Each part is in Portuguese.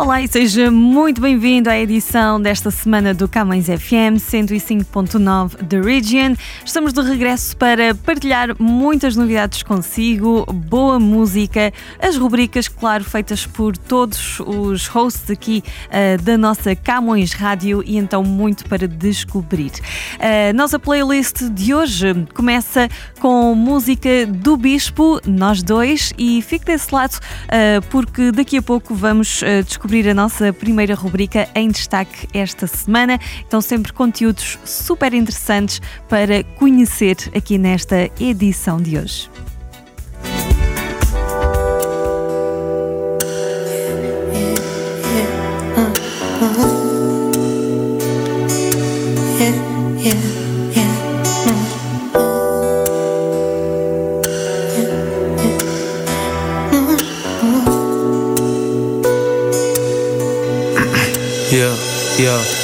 Olá e seja muito bem-vindo à edição desta semana do Camões FM 105.9 The Region. Estamos de regresso para partilhar muitas novidades consigo, boa música, as rubricas, claro, feitas por todos os hosts aqui uh, da nossa Camões Rádio e então muito para descobrir. A uh, nossa playlist de hoje começa com música do Bispo, nós dois, e fique desse lado uh, porque daqui a pouco vamos descobrir descobrir a nossa primeira rubrica em destaque esta semana. Então, sempre conteúdos super interessantes para conhecer aqui nesta edição de hoje.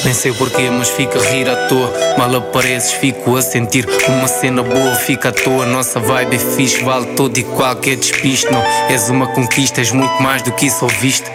Nem sei porquê, mas fica a rir à toa. Mal apareces, fico a sentir uma cena boa, fica à toa. Nossa vibe é fixe, vale todo e qualquer despiste. Não és uma conquista, és muito mais do que isso ouviste.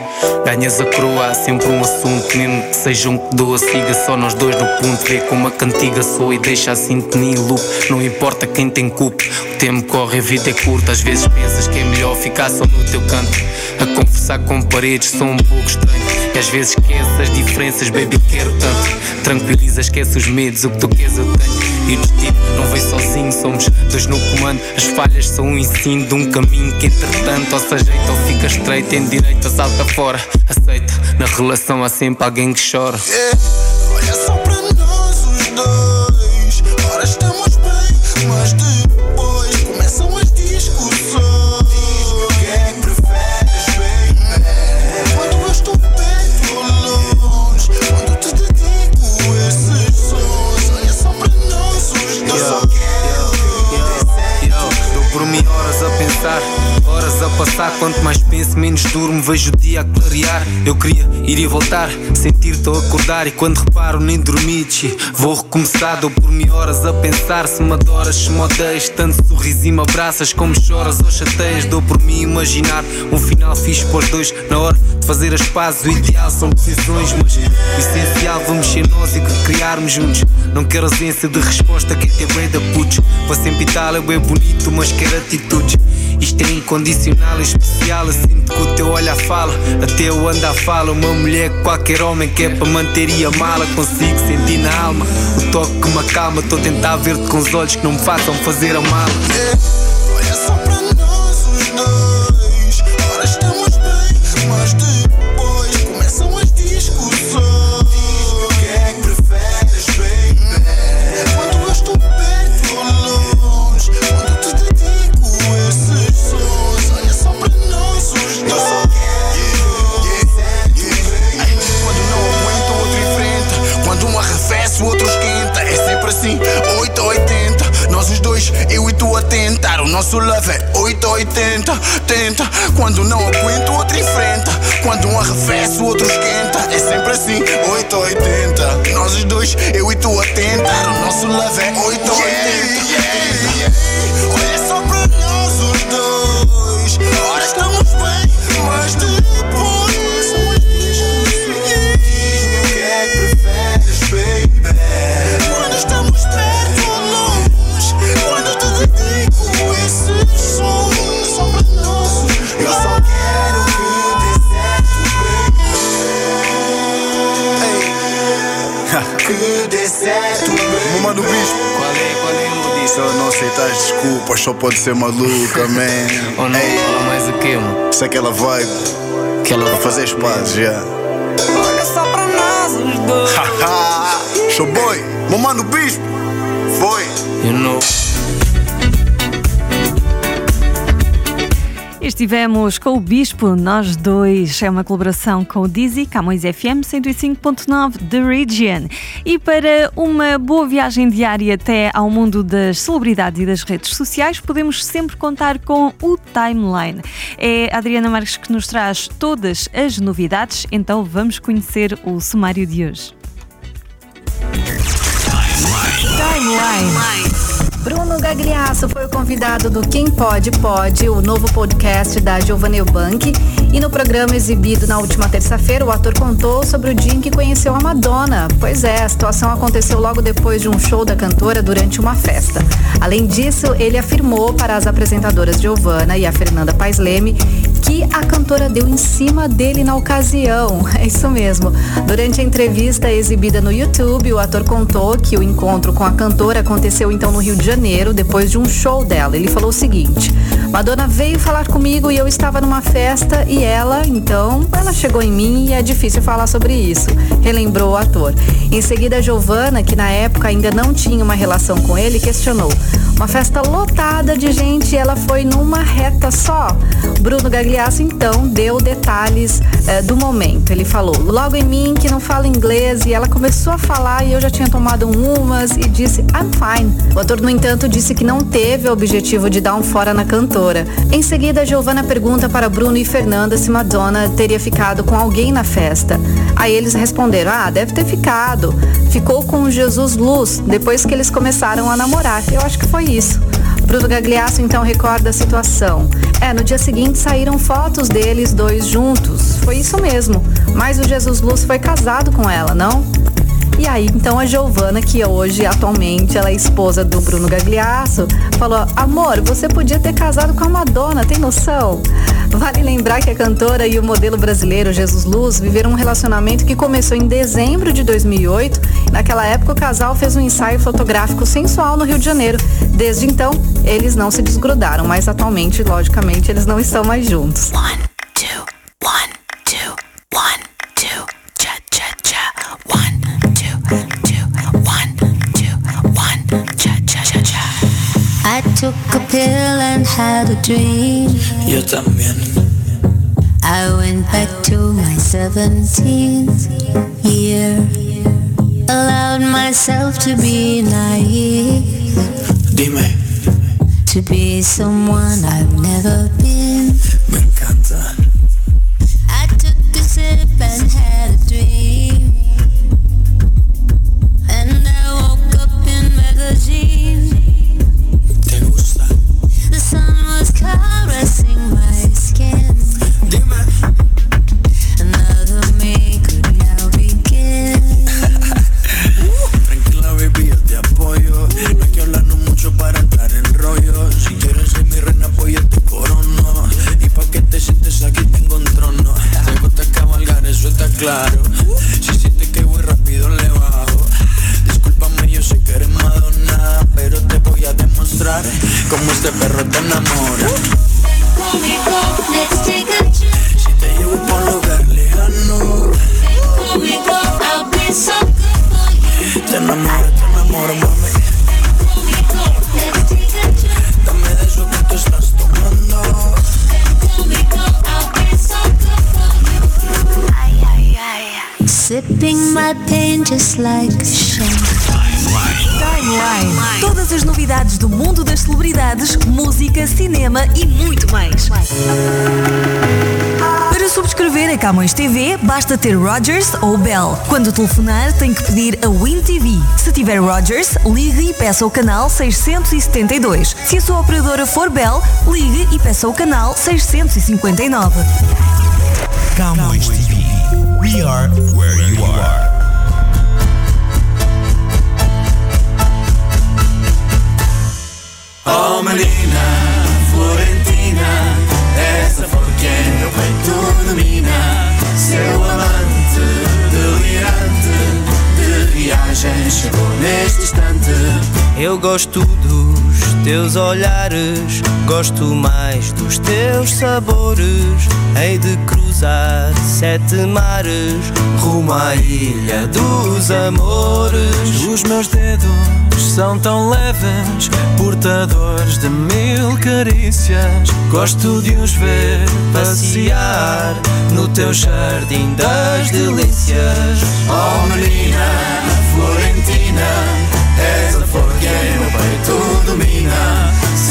Ganhas a coroa, há sempre um assunto, mesmo que seja um que doa, siga só nós dois no ponto. Vê como a cantiga soa e deixa a sintonia loop. Não importa quem tem culpa, o tempo corre, a vida é curta. Às vezes pensas que é melhor ficar só no teu canto. A conversar com paredes, sou um pouco estranho. E às vezes esquece as diferenças, baby, quero tanto. Tranquiliza, esquece os medos, o que tu queres eu tenho. E o destino não vem sozinho, somos dois no comando. As falhas são um ensino de um caminho que, entretanto, ou se ajeita ou fica estreito. Tem direito, salta fora, aceita. Na relação há sempre alguém que chora. Yeah. Passar. Quanto mais penso, menos durmo. Vejo o dia a clarear. Eu queria ir e voltar, sentir-te a acordar. E quando reparo, nem dormi. Vou recomeçar. Dou por mim horas a pensar. Se me adoras, se me odeias. Tanto sorriso e me abraças, como choras ou chateias. Dou por mim imaginar um final fixe para os dois. Na hora de fazer as pazes, o ideal são decisões. Mas o essencial, vamos ser nós e criarmos juntos. Não quero ausência de resposta, que é bem da putz. Para sempre tal é bem bonito, mas quero atitudes. Isto é incondicional, é especial. Sinto que o teu olhar fala, até eu ando a fala. Uma mulher, qualquer homem que é para manter e amá-la. Consigo sentir na alma o toque que me acalma. Estou a tentar ver-te com os olhos que não me façam fazer a mala. Assim, 8 ou 80. Nós os dois, eu e tu a tentar. O nosso love é 8 ou 80. Tenta. Quando não aguento, outro enfrenta. Quando um arrefece, o outro esquenta. É sempre assim, 8 ou 80. Nós os dois, eu e tu a tentar. O nosso love é 8 ou eu não aceitar as desculpas, só pode ser maluca, man. Ou não, fala mais o que, mano? Isso é aquela vibe Que ela para fazer pazes, já. Olha só para nós os dois. Haha, show boy, meu mano bispo, foi. You know. Estivemos com o Bispo, nós dois. É uma colaboração com o Dizzy, Camões FM 105.9 The Region. E para uma boa viagem diária até ao mundo das celebridades e das redes sociais, podemos sempre contar com o Timeline. É a Adriana Marques que nos traz todas as novidades, então vamos conhecer o sumário de hoje. Timeline. Bruno Gagliasso foi o convidado do Quem Pode Pode, o novo podcast da Giovanna Eubank. E no programa exibido na última terça-feira, o ator contou sobre o dia em que conheceu a Madonna. Pois é, a situação aconteceu logo depois de um show da cantora durante uma festa. Além disso, ele afirmou para as apresentadoras Giovanna e a Fernanda Paes Leme que a cantora deu em cima dele na ocasião. É isso mesmo. Durante a entrevista exibida no YouTube, o ator contou que o encontro com a cantora aconteceu então no Rio de Janeiro, depois de um show dela. Ele falou o seguinte: Madonna veio falar comigo e eu estava numa festa e ela, então, ela chegou em mim e é difícil falar sobre isso, relembrou o ator. Em seguida, Giovanna, que na época ainda não tinha uma relação com ele, questionou: Uma festa lotada de gente e ela foi numa reta só? Bruno Gagliasso, então, deu detalhes eh, do momento. Ele falou: Logo em mim, que não fala inglês, e ela começou a falar e eu já tinha tomado umas e disse: I'm fine. O ator, no entanto, disse que não teve o objetivo de dar um fora na cantora. Em seguida, Giovanna pergunta para Bruno e Fernanda se Madonna teria ficado com alguém na festa. Aí eles responderam: Ah, deve ter ficado. Ficou com Jesus Luz depois que eles começaram a namorar. Eu acho que foi Bruno Gagliasso então recorda a situação. É, no dia seguinte saíram fotos deles dois juntos. Foi isso mesmo. Mas o Jesus Luz foi casado com ela, não? E aí, então a Giovana, que hoje, atualmente, ela é esposa do Bruno Gagliasso, falou: Amor, você podia ter casado com a Madonna, tem noção? Vale lembrar que a cantora e o modelo brasileiro Jesus Luz viveram um relacionamento que começou em dezembro de 2008. Naquela época, o casal fez um ensaio fotográfico sensual no Rio de Janeiro. Desde então, eles não se desgrudaram, mas atualmente, logicamente, eles não estão mais juntos. One, took a pill and had a dream. Yo también. I went back to my 17th year. Allowed myself to be naive, Dime, to be someone I've never been. Novidades do mundo das celebridades, música, cinema e muito mais. Para subscrever a Camões TV, basta ter Rogers ou Bell. Quando telefonar, tem que pedir a Win TV. Se tiver Rogers, ligue e peça o canal 672. Se a sua operadora for Bell, ligue e peça o canal 659. Camões TV. We are where you are. Menina, Florentina, essa foi quem meu peito domina. Seu amante, delirante, de viagem chegou neste instante. Eu gosto dos teus olhares, gosto mais dos teus sabores. Hei de cruzar sete mares, rumo à ilha dos amores. Os meus dedos são tão leves, portadores de mil carícias. Gosto de os ver passear no teu jardim das delícias. Oh menina, Florentina, és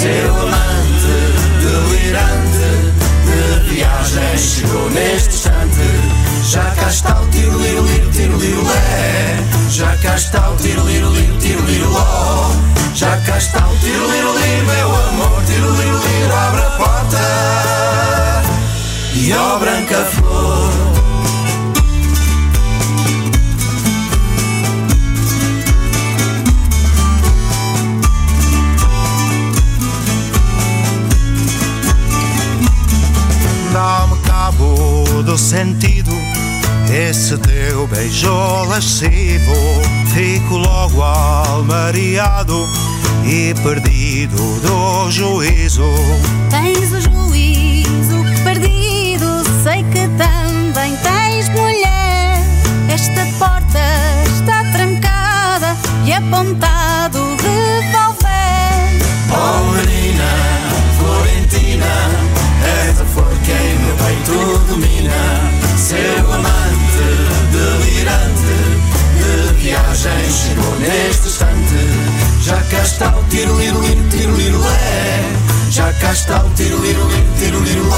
Seu amante, delirante, de viagem chegou neste instante. Já cá está o tiro, liro, liro, tiro, liro, lé. Já cá está o tiro, liro, liro, tiro, liro, ló. Já cá está o tiro, liro, liro, lascivo Fico logo almariado E perdido do juízo Tens o juízo perdido, sei que também tens mulher. Esta porta está trancada e apontado revólver. Oh menina, Florentina, és a flor que em meu peito domina. Seu amante, neste instante. Já cá está o tiro, liro, liro, tiro, liro. Já cá está o tiro, liro, liro, tiro, liro.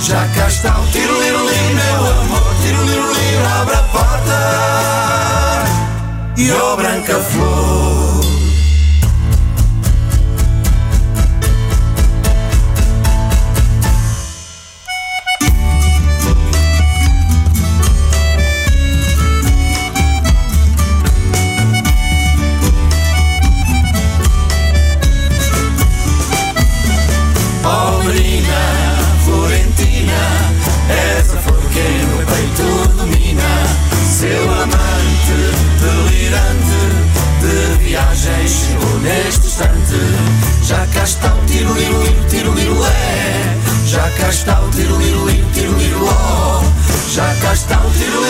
Já cá está o tiro, liro, liro, meu amor, tiro, liro, liro, abre a porta. E ó branca flor. Já cá está o tiro, liro, liro, tiro, liro, lé. Já cá está o tiro, liro, liro, tiro, liro, ló. Já cá está o tiro,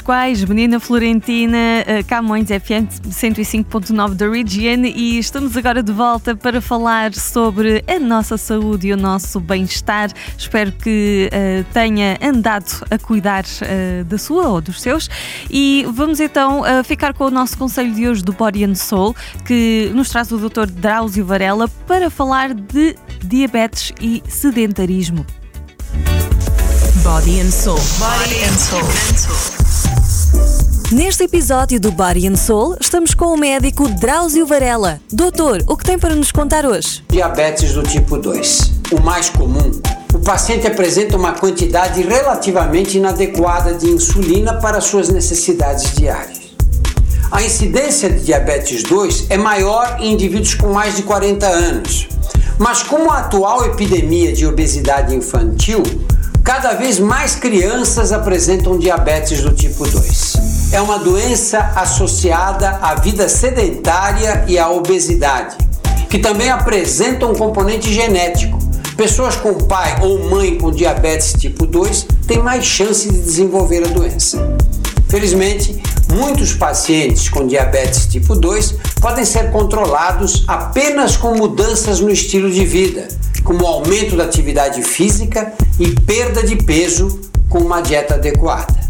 Quais Menina Florentina, eh, Camões FM 105.9 da Region e estamos agora de volta para falar sobre a nossa saúde e o nosso bem-estar. Espero que eh, tenha andado a cuidar eh, da sua ou dos seus. E vamos então eh, ficar com o nosso conselho de hoje do Body and Soul, que nos traz o Dr. Drauzio Varela para falar de diabetes e sedentarismo. Body and Soul. Body and Soul. Neste episódio do Body and Soul, estamos com o médico Drauzio Varela. Doutor, o que tem para nos contar hoje? Diabetes do tipo 2. O mais comum, o paciente apresenta uma quantidade relativamente inadequada de insulina para suas necessidades diárias. A incidência de diabetes 2 é maior em indivíduos com mais de 40 anos. Mas como a atual epidemia de obesidade infantil, cada vez mais crianças apresentam diabetes do tipo 2. É uma doença associada à vida sedentária e à obesidade, que também apresenta um componente genético. Pessoas com pai ou mãe com diabetes tipo 2 têm mais chance de desenvolver a doença. Felizmente, muitos pacientes com diabetes tipo 2 podem ser controlados apenas com mudanças no estilo de vida, como aumento da atividade física e perda de peso com uma dieta adequada.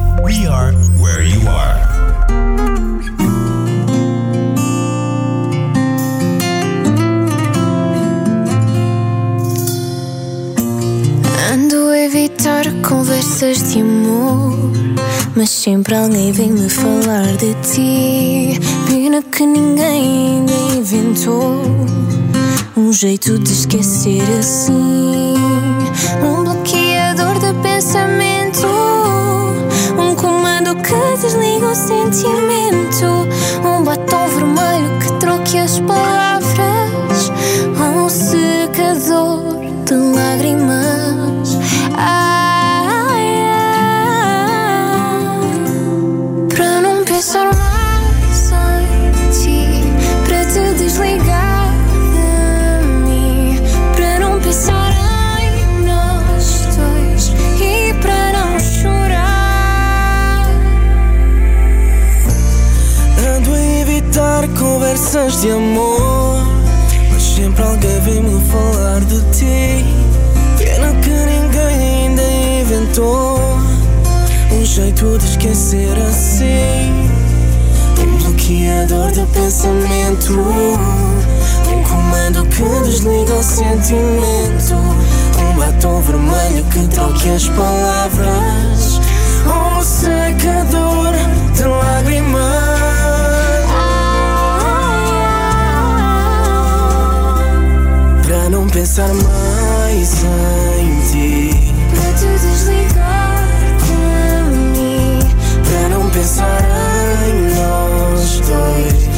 We are where you are. Ando a evitar conversas de amor, mas sempre alguém vem me falar de ti. Pena que ninguém ainda inventou um jeito de esquecer assim. Um sentimento. Um batom vermelho que troque as palavras. Um secador de lágrimas. Para não pensar mais em ti. Para te desligar de mim, Para não pensar em nós dois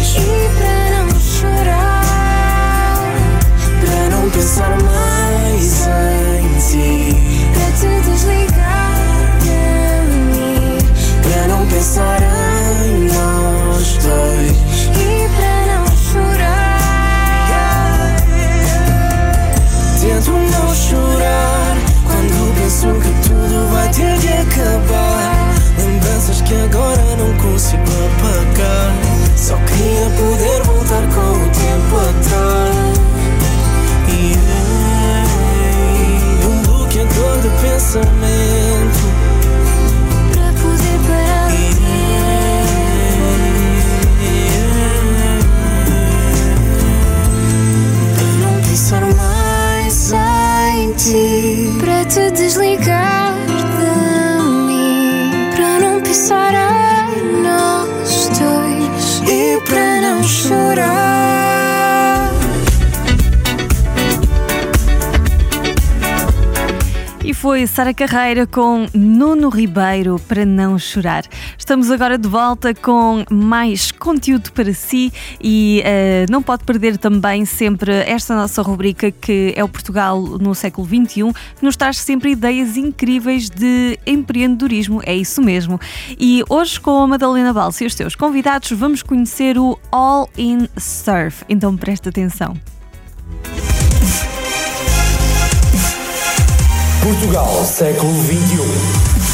America. Sara Carreira com Nuno Ribeiro para não chorar. Estamos agora de volta com mais conteúdo para si e eh, não pode perder também sempre esta nossa rubrica que é o Portugal no século XXI, que nos traz sempre ideias incríveis de empreendedorismo, é isso mesmo. E hoje com a Madalena Balsa e os seus convidados vamos conhecer o All In Surf, então presta atenção. Portugal, século XXI.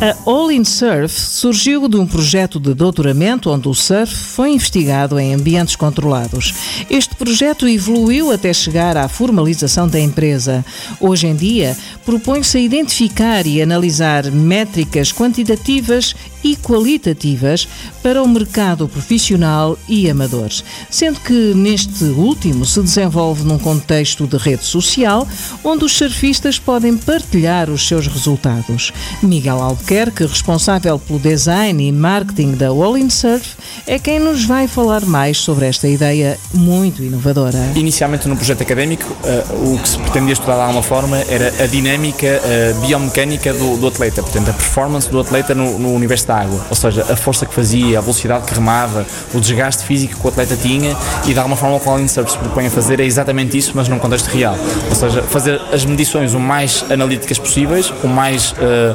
A All in Surf surgiu de um projeto de doutoramento onde o surf foi investigado em ambientes controlados. Este projeto evoluiu até chegar à formalização da empresa. Hoje em dia, propõe-se a identificar e analisar métricas quantitativas e qualitativas para o mercado profissional e amador, sendo que neste último se desenvolve num contexto de rede social onde os surfistas podem partilhar os seus resultados. Miguel Albuquerque, responsável pelo design e marketing da All in Surf, é quem nos vai falar mais sobre esta ideia muito inovadora. Inicialmente no projeto académico, eh, o que se pretendia estudar de alguma forma era a dinâmica eh, biomecânica do, do atleta, portanto a performance do atleta no, no universo água, ou seja, a força que fazia, a velocidade que remava, o desgaste físico que o atleta tinha e de alguma forma o que o in Surf se propõe a fazer é exatamente isso, mas num contexto real, ou seja, fazer as medições o mais analíticas possíveis, o mais eh,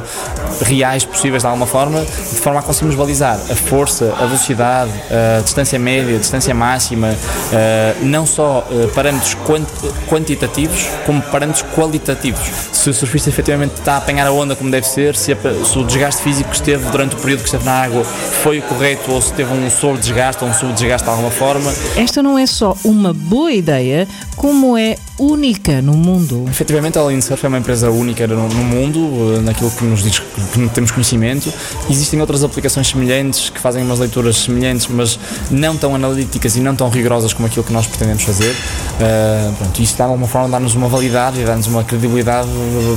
reais possíveis de alguma forma, de forma a conseguirmos balizar a força, a velocidade, a distância média, a distância máxima, eh, não só eh, parâmetros quant- quantitativos, como parâmetros qualitativos. se o surfista efetivamente está a apanhar a onda como deve ser, se, a- se o desgaste físico que esteve durante o período que esteve na água foi o correto ou se teve um sobre-desgaste ou um sub-desgaste de alguma forma. Esta não é só uma boa ideia, como é única no mundo. Efetivamente, a All In Surf é uma empresa única no, no mundo, eh, naquilo que nos diz que temos conhecimento. Existem outras aplicações semelhantes que fazem umas leituras semelhantes, mas não tão analíticas e não tão rigorosas como aquilo que nós pretendemos fazer. Eh, pronto, isso de alguma forma dá-nos uma validade e dá-nos uma credibilidade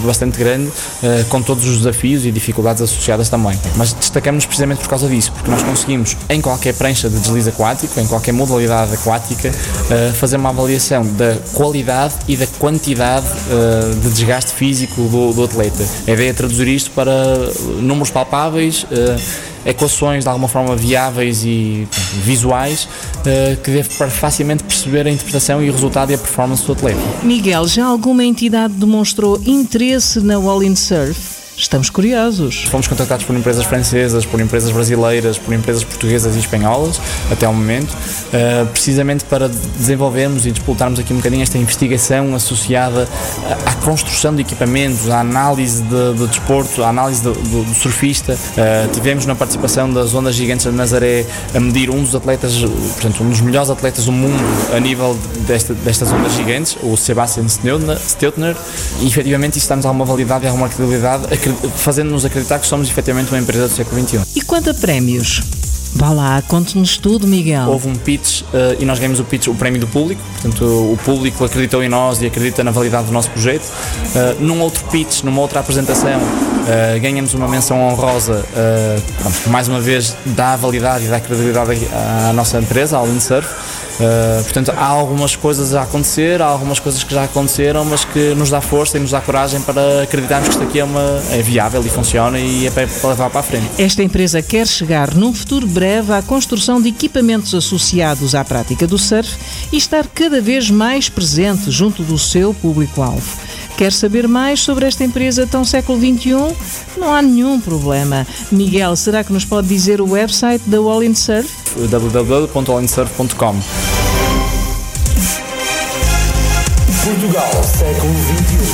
bastante grande, eh, com todos os desafios e dificuldades associadas também. Mas destacamos precisamente por causa disso, porque nós conseguimos, em qualquer prancha de deslize aquático, em qualquer modalidade aquática, eh, fazer uma avaliação da qualidade e da quantidade eh, de desgaste físico do, do atleta. A ideia é traduzir isto para números palpáveis, eh, equações de alguma forma viáveis e visuais, que deve para facilmente perceber a interpretação e o resultado e a performance do atleta. Miguel, já alguma entidade demonstrou interesse na All In Surf? Estamos curiosos. Fomos contactados por empresas francesas, por empresas brasileiras, por empresas portuguesas e espanholas, até ao momento, eh, precisamente para desenvolvermos e disputarmos aqui um bocadinho esta investigação associada à construção de equipamentos, à análise de, de desporto, à análise do, do- surfista. Eh, tivemos na participação das ondas gigantes de Nazaré a medir um dos atletas, portanto, um dos melhores atletas do mundo a nível desta, destas ondas gigantes, o Sebastian Steutner, e efetivamente isso dá-nos alguma validade e alguma credibilidade, fazendo-nos acreditar que somos efetivamente uma empresa do século XXI. E quanto a prémios? Vá lá, conte-nos tudo, Miguel. Houve um pitch eh, e nós ganhamos o pitch, o prémio do público, portanto o público acreditou em nós e acredita na validade do nosso projeto. Eh, num outro pitch, numa outra apresentação, eh, ganhamos uma menção honrosa, pronto, que mais uma vez dá validade e dá credibilidade à nossa empresa, ao Windsurf. Uh, portanto, há algumas coisas a acontecer, há algumas coisas que já aconteceram, mas que nos dá força e nos dá coragem para acreditarmos que isto aqui é, uma, é viável e funciona e é para, para levar para a frente. Esta empresa quer chegar num futuro breve à construção de equipamentos associados à prática do surf e estar cada vez mais presente junto do seu público-alvo. Quer saber mais sobre esta empresa tão século XXI? Não há nenhum problema. Miguel, será que nos pode dizer o website da All In Surf? www.allinsurf.com Portugal, século XXI.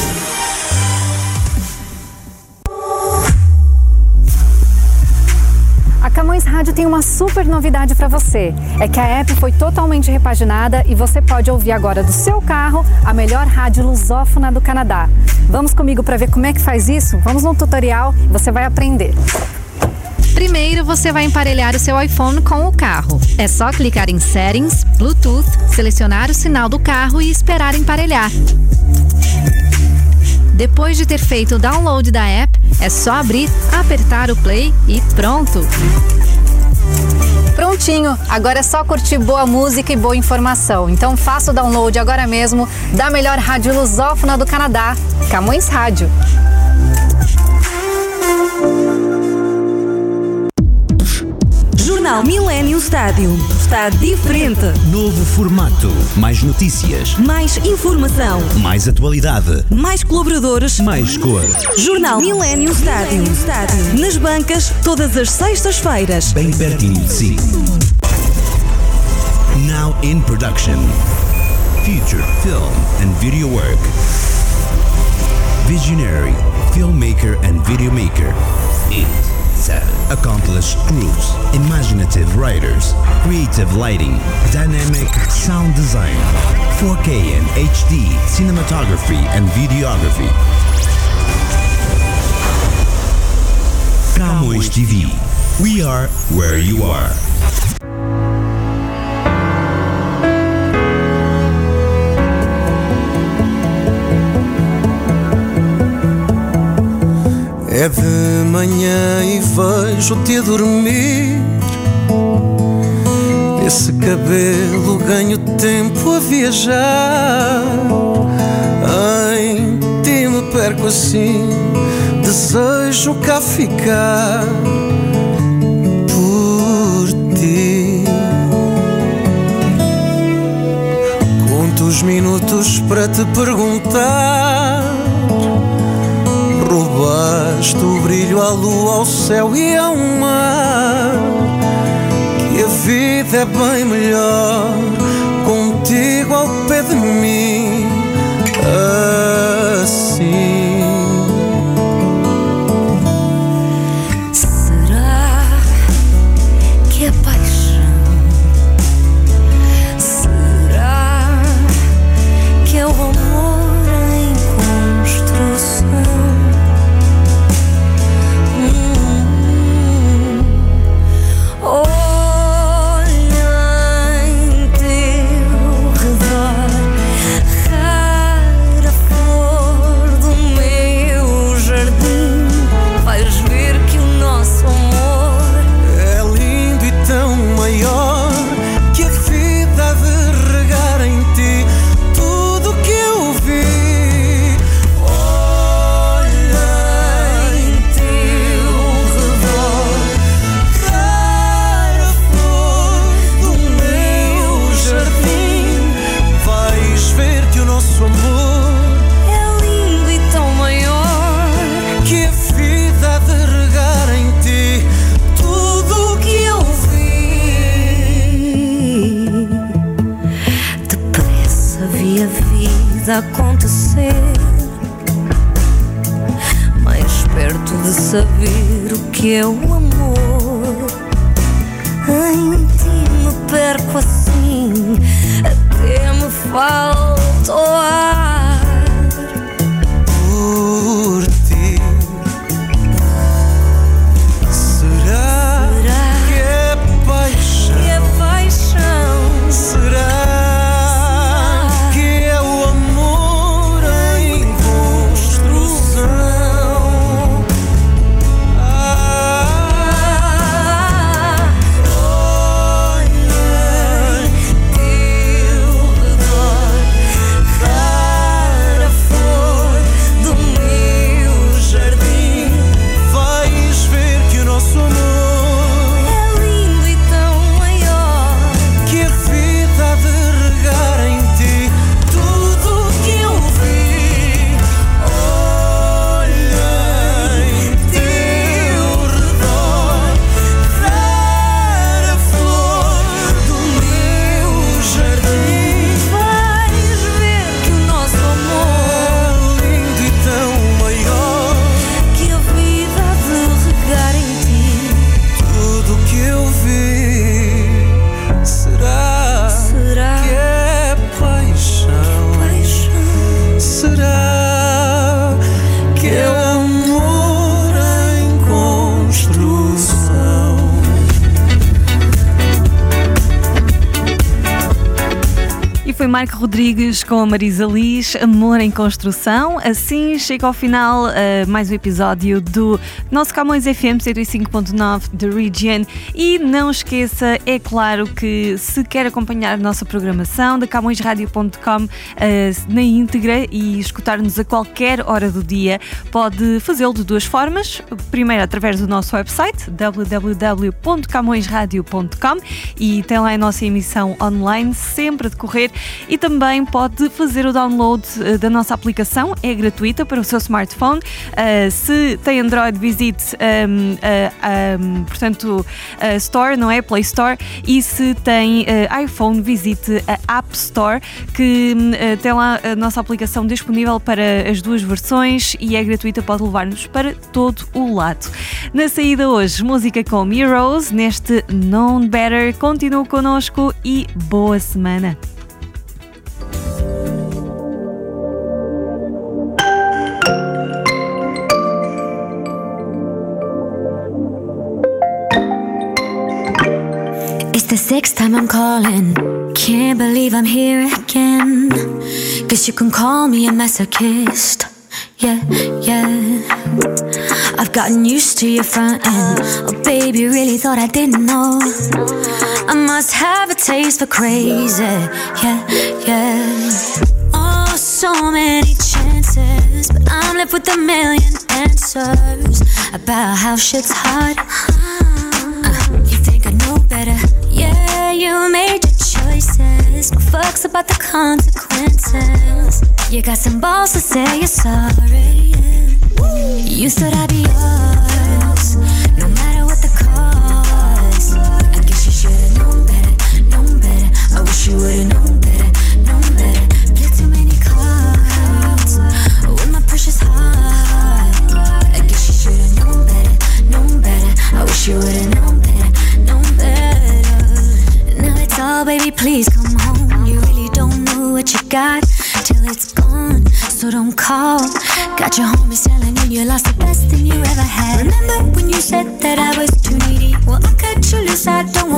Rádio tem uma super novidade para você. É que a app foi totalmente repaginada e você pode ouvir agora do seu carro a melhor rádio lusófona do Canadá. Vamos comigo para ver como é que faz isso? Vamos no tutorial você vai aprender. Primeiro, você vai emparelhar o seu iPhone com o carro. É só clicar em Settings, Bluetooth, selecionar o sinal do carro e esperar emparelhar. Depois de ter feito o download da app, é só abrir, apertar o play e pronto! Prontinho, agora é só curtir boa música e boa informação. Então faça o download agora mesmo da melhor rádio lusófona do Canadá, Camões Rádio. Jornal Millennium Stádio está diferente. Novo formato. Mais notícias. Mais informação. Mais atualidade. Mais colaboradores. Mais cor. Jornal Millennium Stadium. Stadium. Nas bancas, todas as sextas-feiras. Bem pertinho de si. Now in production. Future film and video work. Visionary, filmmaker and videomaker. It. Accomplished crews, imaginative writers, creative lighting, dynamic sound design, 4K and HD cinematography and videography. Camões TV. We are where you are. É de manhã e vejo-te a dormir. Esse cabelo ganho tempo a viajar. Em ti me perco assim. Desejo cá ficar por ti. Conto os minutos para te perguntar. Roubaste o brilho à lua, ao céu e ao mar. Que a vida é bem melhor contigo ao pé de mim. Assim. Acontecer. Mais perto de saber o que é o amor. Em ti me perco assim, até me falta o ar. Rodrigues com a Marisa Liz, Amor em Construção. Assim chega ao final uh, mais um episódio do nosso Camões FM 105.9 The Region. E não esqueça, é claro que se quer acompanhar a nossa programação da CamõesRádio.com uh, na íntegra e escutar-nos a qualquer hora do dia, pode fazê-lo de duas formas. Primeiro, através do nosso website www.camõesradio.com e tem lá a nossa emissão online sempre a decorrer e também pode fazer o download eh, da nossa aplicação, é gratuita para o seu smartphone. Uh, se tem Android, visite um, a, um, portanto, a Store, não é? Play Store. E se tem iPhone, visite a App Store, que uh, tem lá a nossa aplicação disponível para as duas versões e é gratuita, pode levar-nos para todo o lado. Na saída hoje, música com Heroes, neste Known Better. Continue connosco e boa semana. Sixth time I'm calling. Can't believe I'm here again. Guess you can call me a masochist. Yeah, yeah. I've gotten used to your front end. Oh, baby, really thought I didn't know. I must have a taste for crazy. Yeah, yeah. Oh, so many chances. But I'm left with a million answers about how shit's hard. You made your choices. No fucks about the consequences. You got some balls to say you're sorry. You thought I'd be yours, no matter what the please come home. You really don't know what you got till it's gone. So don't call. Got your homies telling you you lost the best thing you ever had. Remember when you said that I was too needy? Well, I cut you loose. I don't